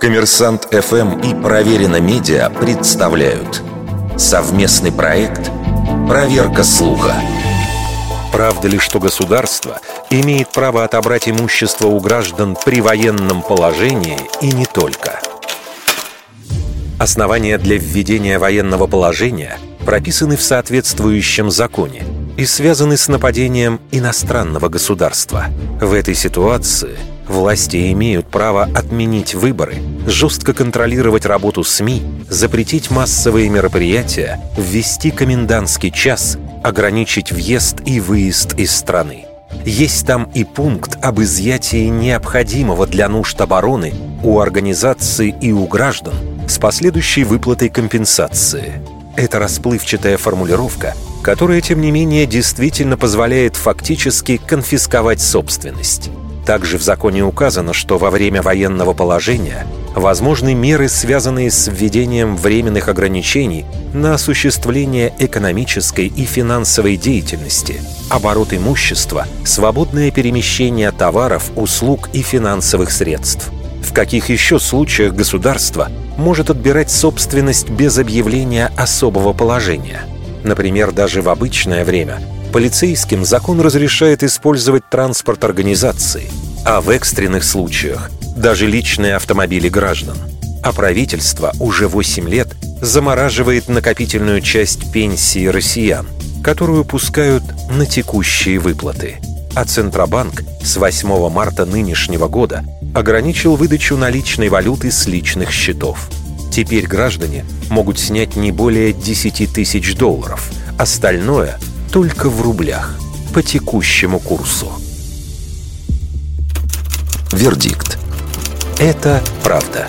Коммерсант ФМ и Проверено Медиа представляют совместный проект «Проверка слуха». Правда ли, что государство имеет право отобрать имущество у граждан при военном положении и не только? Основания для введения военного положения прописаны в соответствующем законе и связаны с нападением иностранного государства. В этой ситуации – Власти имеют право отменить выборы, жестко контролировать работу СМИ, запретить массовые мероприятия, ввести комендантский час, ограничить въезд и выезд из страны. Есть там и пункт об изъятии необходимого для нужд обороны у организаций и у граждан с последующей выплатой компенсации. Это расплывчатая формулировка, которая, тем не менее, действительно позволяет фактически конфисковать собственность. Также в законе указано, что во время военного положения возможны меры, связанные с введением временных ограничений на осуществление экономической и финансовой деятельности, оборот имущества, свободное перемещение товаров, услуг и финансовых средств. В каких еще случаях государство может отбирать собственность без объявления особого положения? Например, даже в обычное время – полицейским закон разрешает использовать транспорт организации, а в экстренных случаях даже личные автомобили граждан. А правительство уже 8 лет замораживает накопительную часть пенсии россиян, которую пускают на текущие выплаты. А Центробанк с 8 марта нынешнего года ограничил выдачу наличной валюты с личных счетов. Теперь граждане могут снять не более 10 тысяч долларов. Остальное только в рублях по текущему курсу. Вердикт. Это правда.